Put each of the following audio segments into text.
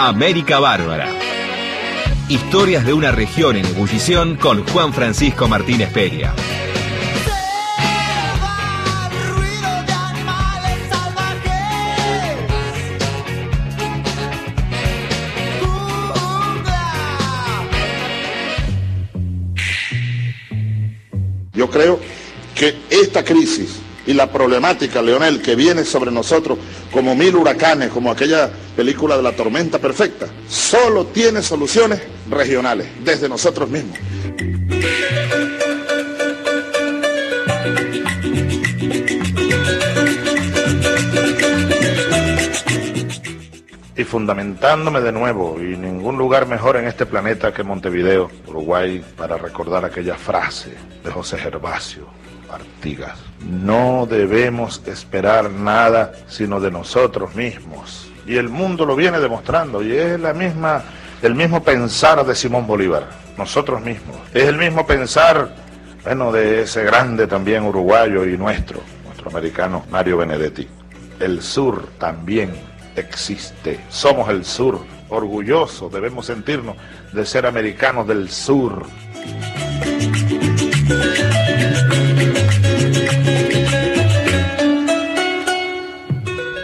América Bárbara. Historias de una región en ebullición con Juan Francisco Martínez Peria. Yo creo que esta crisis y la problemática, Leonel, que viene sobre nosotros como mil huracanes, como aquella película de la tormenta perfecta, solo tiene soluciones regionales, desde nosotros mismos. y fundamentándome de nuevo, y ningún lugar mejor en este planeta que Montevideo, Uruguay, para recordar aquella frase de José Gervasio Artigas. No debemos esperar nada sino de nosotros mismos. Y el mundo lo viene demostrando, y es la misma, el mismo pensar de Simón Bolívar, nosotros mismos. Es el mismo pensar, bueno, de ese grande también uruguayo y nuestro, nuestro americano Mario Benedetti. El sur también existe. Somos el sur, orgullosos, debemos sentirnos de ser americanos del sur.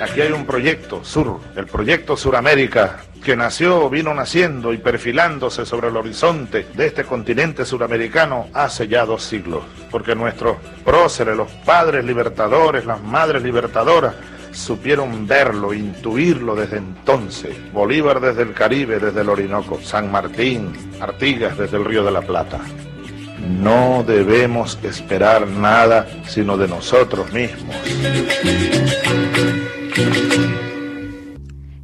Aquí hay un proyecto sur, el proyecto Suramérica, que nació, vino naciendo y perfilándose sobre el horizonte de este continente suramericano hace ya dos siglos, porque nuestros próceres, los padres libertadores, las madres libertadoras, supieron verlo, intuirlo desde entonces. Bolívar desde el Caribe, desde el Orinoco, San Martín, Artigas desde el Río de la Plata. No debemos esperar nada sino de nosotros mismos.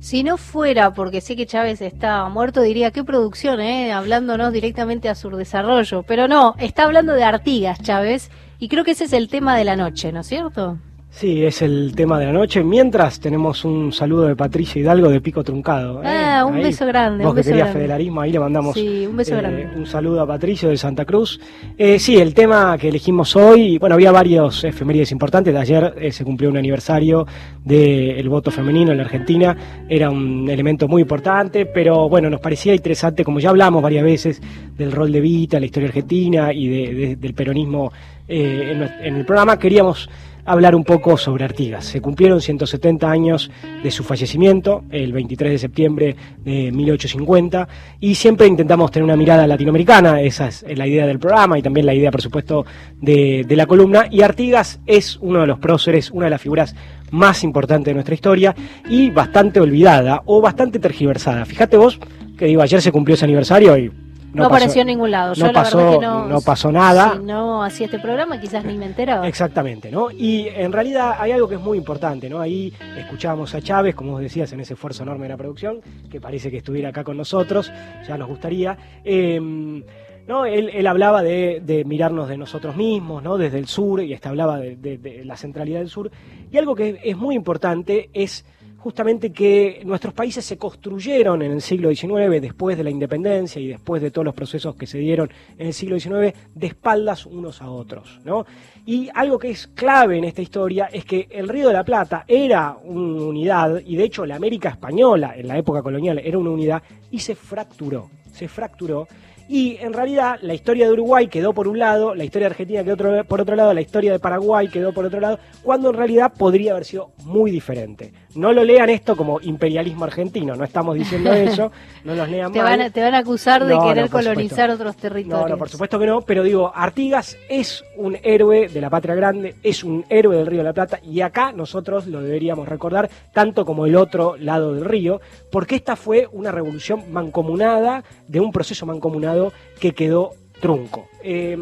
Si no fuera porque sé que Chávez está muerto, diría, qué producción, ¿eh? hablándonos directamente a su desarrollo. Pero no, está hablando de Artigas, Chávez, y creo que ese es el tema de la noche, ¿no es cierto? Sí, es el tema de la noche. Mientras tenemos un saludo de Patricia Hidalgo de Pico Truncado. ¿eh? Ah, un beso grande. Vos que querías federalismo, ahí le mandamos sí, un, beso grande. un saludo a Patricio de Santa Cruz. Eh, sí, el tema que elegimos hoy, bueno, había varios efemérides importantes. De ayer eh, se cumplió un aniversario del voto femenino en la Argentina. Era un elemento muy importante, pero bueno, nos parecía interesante, como ya hablamos varias veces, del rol de Vita, la historia argentina y del peronismo en el programa. Queríamos hablar un poco sobre Artigas. Se cumplieron 170 años de su fallecimiento, el 23 de septiembre de 1850, y siempre intentamos tener una mirada latinoamericana, esa es la idea del programa y también la idea, por supuesto, de, la columna, y Artigas es uno de los próceres, una de las figuras más importantes de nuestra historia y bastante olvidada o bastante tergiversada. Fíjate vos que digo, ayer se cumplió ese aniversario y no, apareció en ningún lado. no, pasó, no, pasó nada. Si no hacía este programa, quizás ni me enteraba. Exactamente, ¿no? Y en realidad hay algo que es muy importante, ¿no? Ahí escuchábamos a Chávez, como vos decías, en ese esfuerzo enorme de la producción, que parece que estuviera acá con nosotros, ya nos gustaría. Em, ¿no? Él, hablaba de, mirarnos de nosotros mismos, ¿no? Desde el sur, y hasta hablaba de, de la centralidad del sur. Y algo que es muy importante es justamente que nuestros países se construyeron en el siglo XIX, después de la independencia y después de todos los procesos que se dieron en el siglo XIX, de espaldas unos a otros. ¿no? Y algo que es clave en esta historia es que el Río de la Plata era una unidad, y de hecho la América Española en la época colonial era una unidad, y se fracturó, se fracturó. Y en realidad la historia de Uruguay quedó por un lado, la historia de Argentina quedó por otro lado, la historia de Paraguay quedó por otro lado, cuando en realidad podría haber sido muy diferente. No lo lean esto como imperialismo argentino, no estamos diciendo eso, no los lean te Van a, te van a acusar de querer colonizar otros territorios. No, no, por supuesto que no, pero digo, Artigas es un héroe de la patria grande, es un héroe del Río de la Plata, y acá nosotros lo deberíamos recordar, tanto como el otro lado del río, porque esta fue una revolución mancomunada, de un proceso mancomunado que quedó trunco. Eh,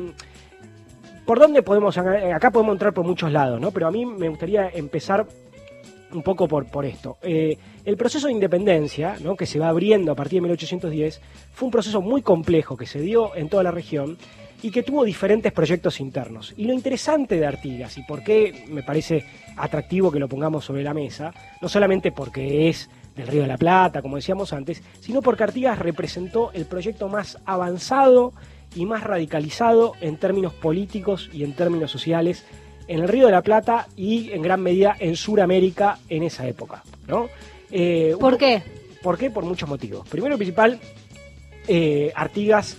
¿Por dónde podemos, acá podemos entrar por muchos lados, ¿no? Pero a mí me gustaría empezar un poco por, por esto. Eh, el proceso de independencia, ¿no? que se va abriendo a partir de 1810, fue un proceso muy complejo que se dio en toda la región y que tuvo diferentes proyectos internos. Y lo interesante de Artigas, y por qué me parece atractivo que lo pongamos sobre la mesa, no solamente porque es del Río de la Plata, como decíamos antes, sino porque Artigas representó el proyecto más avanzado y más radicalizado en términos políticos y en términos sociales en el Río de la Plata y en gran medida en Sudamérica en esa época. ¿no? Eh, ¿Por qué? ¿Por qué? Por muchos motivos. Primero y principal, eh, Artigas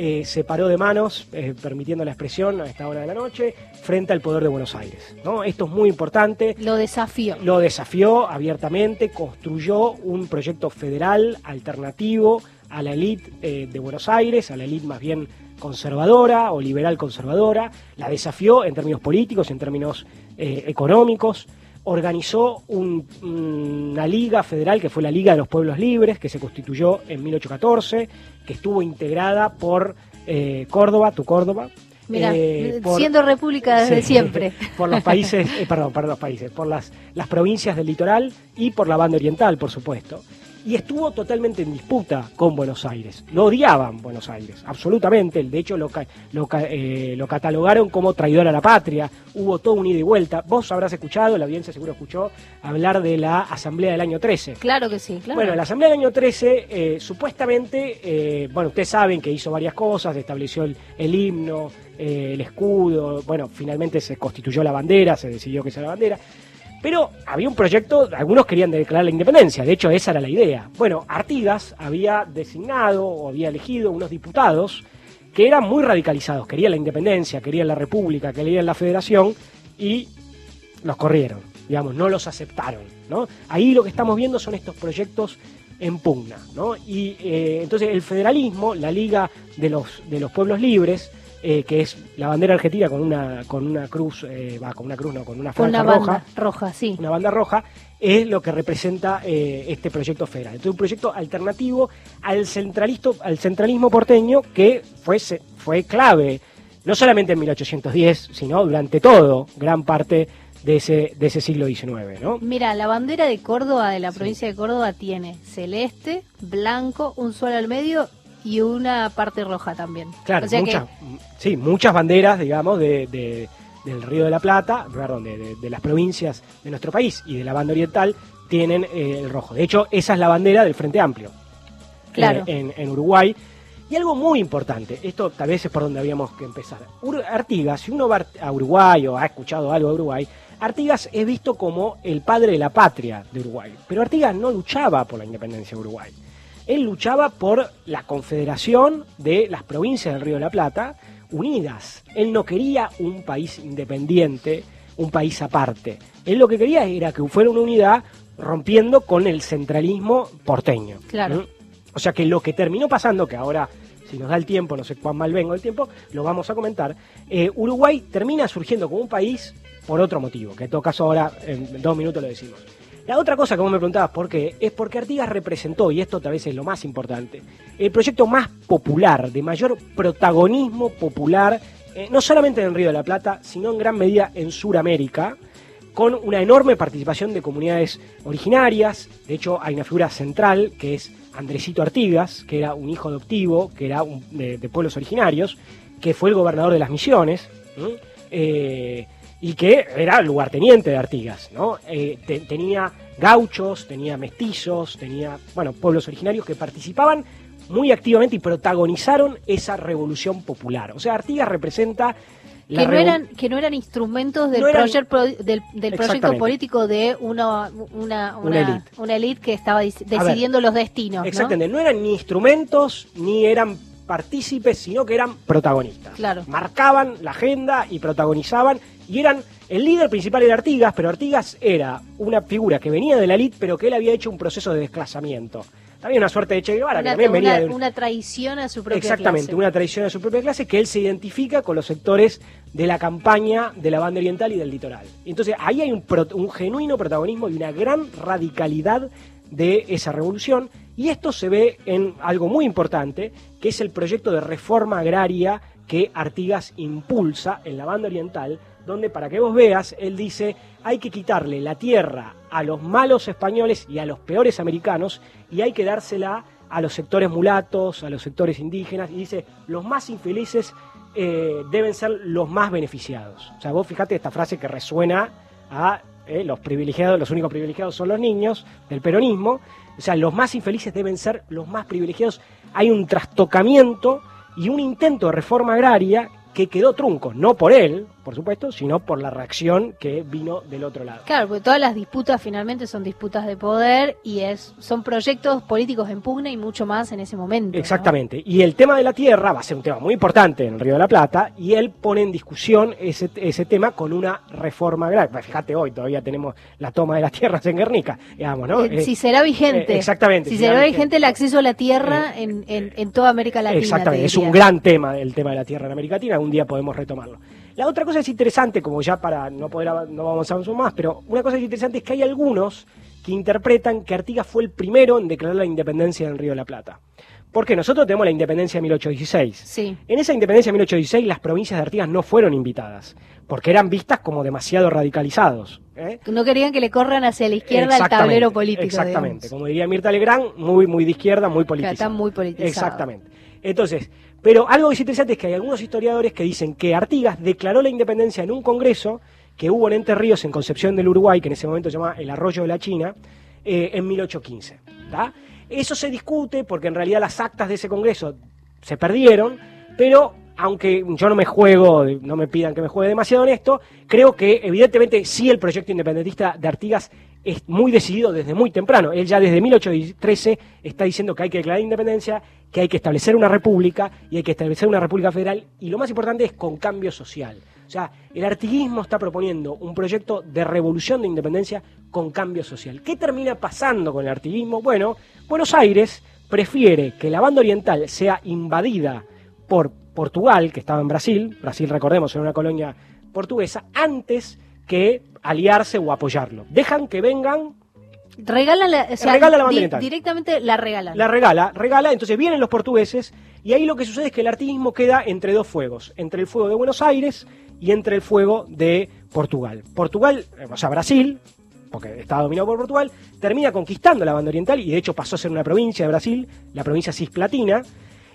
eh, se paró de manos, eh, permitiendo la expresión a esta hora de la noche, frente al poder de Buenos Aires. ¿no? Esto es muy importante. Lo desafió. Lo desafió abiertamente, construyó un proyecto federal alternativo a la élite eh, de Buenos Aires, a la élite más bien conservadora o liberal conservadora, la desafió en términos políticos, en términos económicos, organizó un- una liga federal que fue la Liga de los Pueblos Libres, que se constituyó en 1814, que estuvo integrada por eh, Córdoba, tu Córdoba. Eh, por- siendo república desde Sí, siempre. por los países, eh, perdón, por los países, por las, las provincias del litoral y por la banda oriental, por supuesto. Y estuvo totalmente en disputa con Buenos Aires. Lo odiaban Buenos Aires, absolutamente. De hecho, lo, lo, eh, lo catalogaron como traidor a la patria. Hubo todo un ida y vuelta. Vos habrás escuchado, la audiencia seguro escuchó, hablar de la Asamblea del año 13. Claro que sí, claro. Bueno, la Asamblea del año 13, eh, supuestamente, eh, bueno, ustedes saben que hizo varias cosas, estableció el, el himno, eh, el escudo, bueno, finalmente se constituyó la bandera, se decidió que sea la bandera, pero había un proyecto, algunos querían declarar la independencia, de hecho esa era la idea. Bueno, Artigas había designado o había elegido unos diputados que eran muy radicalizados, querían la independencia, querían la república, querían la federación y los corrieron, digamos, no los aceptaron, ¿no? Ahí lo que estamos viendo son estos proyectos en pugna, ¿no? Y eh, entonces el federalismo, la Liga de los, de los Pueblos Libres, eh, que es la bandera argentina con una, con una cruz, eh, va, con una cruz, no, con una franja una roja, roja, sí. una banda roja, es lo que representa eh, este proyecto federal. Entonces, un proyecto alternativo al, al centralismo porteño que fue, fue clave, no solamente en 1810, sino durante todo, gran parte de ese, de ese siglo XIX. ¿no? Mira, la bandera de Córdoba, de la provincia de Córdoba, tiene celeste, blanco, un sol al medio y una parte roja también. Claro, O sea que- muchas, sí, muchas banderas, digamos, de, de- del Río de la Plata, perdón, de, de- de las provincias de nuestro país y de la banda oriental tienen eh, el rojo. De hecho, esa es la bandera del Frente Amplio Claro. eh, en, en Uruguay. Y algo muy importante, esto tal vez es por donde habíamos que empezar. Ur- Artigas, si uno va a Uruguay o ha escuchado algo de Uruguay, Artigas es visto como el padre de la patria de Uruguay. Pero Artigas no luchaba por la independencia de Uruguay. Él luchaba por la confederación de las provincias del Río de la Plata unidas. Él no quería un país independiente, un país aparte. Él lo que quería era que fuera una unidad rompiendo con el centralismo porteño. Claro. ¿Mm? O sea que lo que terminó pasando, que ahora, si nos da el tiempo, no sé cuán mal vengo el tiempo, lo vamos a comentar, eh, Uruguay termina surgiendo como un país por otro motivo, que en todo caso ahora en dos minutos lo decimos. La otra cosa que vos me preguntabas por qué, es porque Artigas representó, y esto tal vez es lo más importante, el proyecto más popular, de mayor protagonismo popular, eh, no solamente en Río de la Plata, sino en gran medida en Sudamérica, con una enorme participación de comunidades originarias. De hecho, hay una figura central que es Andresito Artigas, que era un hijo adoptivo, que era de, pueblos originarios, que fue el gobernador de las Misiones. Y que era lugarteniente de Artigas, ¿no? Eh, te- tenía gauchos, tenía mestizos, tenía, bueno, pueblos originarios que participaban muy activamente y protagonizaron esa revolución popular. O sea, Artigas representa la que no, eran, que no eran instrumentos del, No eran- proyecto pro- del, del proyecto político de una, una, Una una, élite. que estaba ver, decidiendo los destinos. ¿no? Exactamente, ¿no? eran ni instrumentos ni eran partícipes, sino que eran protagonistas. Claro. Marcaban la agenda y protagonizaban y eran el líder principal era Artigas, pero Artigas era una figura que venía de la elite, pero que él había hecho un proceso de desclasamiento. También una suerte de Che Guevara, que también venía una- de un- una traición a su propia Exactamente, clase. una tradición de su propia clase que él se identifica con los sectores de la campaña de la banda oriental y del litoral. Entonces ahí hay un, pro- un genuino protagonismo y una gran radicalidad de esa revolución y esto se ve en algo muy importante que es el proyecto de reforma agraria que Artigas impulsa en la banda oriental donde para que vos veas, él dice, hay que quitarle la tierra a los malos españoles y a los peores americanos y hay que dársela a los sectores mulatos, a los sectores indígenas, y dice, los más infelices eh, deben ser los más beneficiados. O sea, vos fíjate esta frase que resuena a eh, los privilegiados, los únicos privilegiados son los niños del peronismo, o sea, los más infelices deben ser los más privilegiados. Hay un trastocamiento y un intento de reforma agraria que quedó trunco, no por él, por supuesto, sino por la reacción que vino del otro lado. Claro, porque todas las disputas finalmente son disputas de poder y es son proyectos políticos en pugna y mucho más en ese momento. ¿no? Exactamente. Y el tema de la tierra va a ser un tema muy importante en el Río de la Plata y él pone en discusión ese, ese tema con una reforma grave. Pues Fíjate, hoy todavía tenemos la toma de las tierras en Guernica, digamos, ¿no? Eh, Eh, si será vigente. eh, exactamente, Si si será será vigente el acceso a la tierra en, en, en toda América Latina. Exactamente, te es un gran tema el tema de la tierra en América Latina, un día podemos retomarlo. La otra cosa es interesante, como ya para no poder no vamos a avanzar más, pero una cosa es interesante es que hay algunos que interpretan que Artigas fue el primero en declarar la independencia del Río de la Plata. Porque nosotros tenemos la independencia de 1816. Sí. En esa independencia de 1816 las provincias de Artigas no fueron invitadas, porque eran vistas como demasiado radicalizados. ¿eh? No querían que le corran hacia la izquierda el tablero político. Exactamente, digamos. como diría Mirta Legrand, muy, muy de izquierda, muy politizado. está muy politizado. Exactamente. Entonces, pero algo que es interesante es que hay algunos historiadores que dicen que Artigas declaró la independencia en un congreso que hubo en Entre Ríos, en Concepción del Uruguay, que en ese momento se llamaba el Arroyo de la China, eh, en 1815. ¿tá? Eso se discute porque en realidad las actas de ese congreso se perdieron, pero aunque yo no me juego, no me pidan que me juegue demasiado en esto, creo que evidentemente sí el proyecto independentista de Artigas es muy decidido desde muy temprano. Él ya desde 1813 está diciendo que hay que declarar independencia, que hay que establecer una república y hay que establecer una república federal y lo más importante es con cambio social. O sea, el artiguismo está proponiendo un proyecto de revolución de independencia con cambio social. ¿Qué termina pasando con el artiguismo? Bueno, Buenos Aires prefiere que la banda oriental sea invadida por Portugal, que estaba en Brasil, Brasil recordemos era una colonia portuguesa, antes que aliarse o apoyarlo. Dejan que vengan, Regalan la, o sea, Regala la di- directamente la regalan. la regala, regala, entonces vienen los portugueses y ahí lo que sucede es que el artiguismo queda entre dos fuegos, entre el fuego de Buenos Aires y entre el fuego de Portugal. Portugal, eh, o sea, Brasil, porque estaba dominado por Portugal, termina conquistando la banda oriental y de hecho pasó a ser una provincia de Brasil, la provincia cisplatina.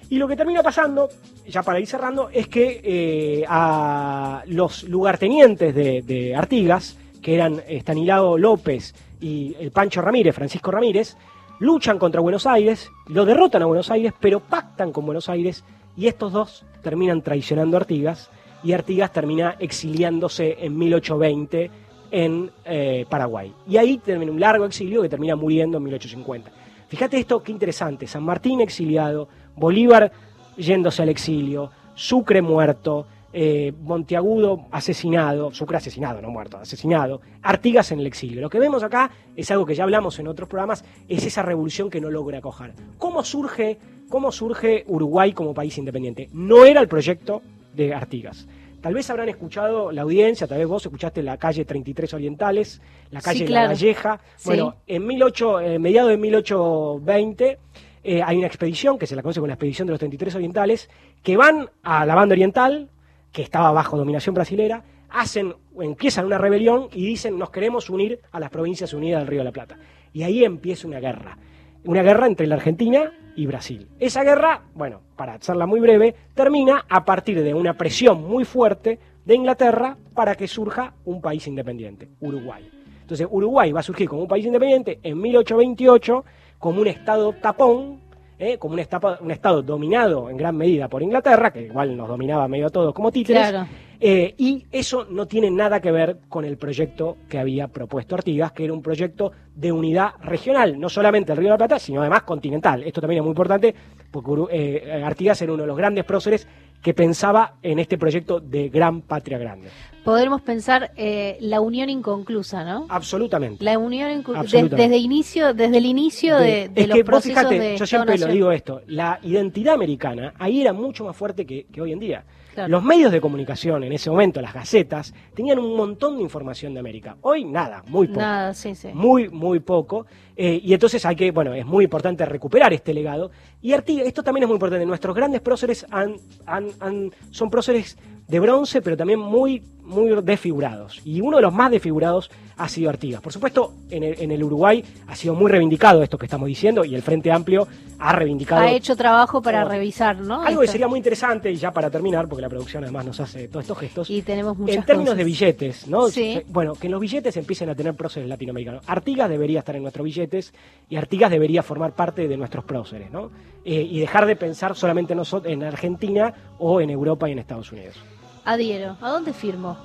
Y lo que termina pasando, ya para ir cerrando, es que eh, a los lugartenientes de, de Artigas, que eran Estanislao López y el Pancho Ramírez, Francisco Ramírez, luchan contra Buenos Aires, lo derrotan a Buenos Aires, pero pactan con Buenos Aires y estos dos terminan traicionando a Artigas y Artigas termina exiliándose en 1820 en eh, Paraguay. Y ahí termina un largo exilio que termina muriendo en 1850. Fíjate esto, qué interesante. San Martín exiliado, Bolívar yéndose al exilio, Sucre muerto, eh, Monteagudo asesinado, Sucre asesinado, no muerto, asesinado, Artigas en el exilio. Lo que vemos acá es algo que ya hablamos en otros programas, es esa revolución que no logra cojar. ¿Cómo surge, cómo surge Uruguay como país independiente? No era el proyecto de Artigas. Tal vez habrán escuchado la audiencia, tal vez vos escuchaste la calle 33 Orientales, la Sí, calle claro. La Valleja. Sí. Bueno, en 18, eh, mediados de 1820 eh, hay una expedición que se la conoce como la expedición de los 33 Orientales, que van a la banda oriental, que estaba bajo dominación brasilera, hacen, empiezan una rebelión y dicen nos queremos unir a las provincias unidas del Río de la Plata. Y ahí empieza una guerra. Una guerra entre la Argentina y Brasil. Esa guerra, bueno, para hacerla muy breve, termina a partir de una presión muy fuerte de Inglaterra para que surja un país independiente, Uruguay. Entonces Uruguay va a surgir como un país independiente en 1828 como un estado tapón, ¿eh? como un estado, un estado dominado en gran medida por Inglaterra, que igual nos dominaba medio a todos como títeres, Claro. eh, y eso no tiene nada que ver con el proyecto que había propuesto Artigas, que era un proyecto de unidad regional, no solamente el Río de la Plata, sino además continental. Esto también es muy importante porque eh, Artigas era uno de los grandes próceres que pensaba en este proyecto de gran patria grande. Podremos pensar eh, la unión inconclusa, ¿no? Absolutamente. La unión des- desde inicio, desde el inicio de, de es los que vos de yo siempre lo digo esto, la identidad americana ahí era mucho más fuerte que, que hoy en día. Claro. Los medios de comunicación en ese momento, las gacetas, tenían un montón de información de América. Hoy nada, muy poco. Nada, sí, sí. Muy, muy poco. Eh, y entonces hay que, bueno, es muy importante recuperar este legado. Y Artigas, esto también es muy importante. Nuestros grandes próceres han, han- han- son próceres de bronce, pero también muy muy desfigurados. Y uno de los más desfigurados ha sido Artigas. Por supuesto, en el, en el, Uruguay ha sido muy reivindicado esto que estamos diciendo y el Frente Amplio ha reivindicado. Ha hecho trabajo para revisar, ¿no? Algo que sería muy interesante, y ya para terminar, porque la producción además nos hace todos estos gestos. Y tenemos muchas En términos de billetes, ¿no? Sí. Bueno, que los billetes empiecen a tener próceres latinoamericanos. Artigas debería estar en nuestros billetes y Artigas debería formar parte de nuestros próceres, ¿no? Eh, y dejar de pensar solamente nosotros en Argentina o en Europa y en Estados Unidos. Adhiero. ¿A dónde firmo?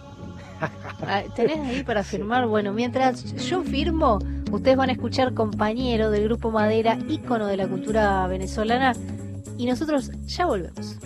Ah, ¿Tenés ahí para firmar? Bueno, mientras yo firmo, ustedes van a escuchar compañero del Grupo Madera, ícono de la cultura venezolana, y nosotros ya volvemos.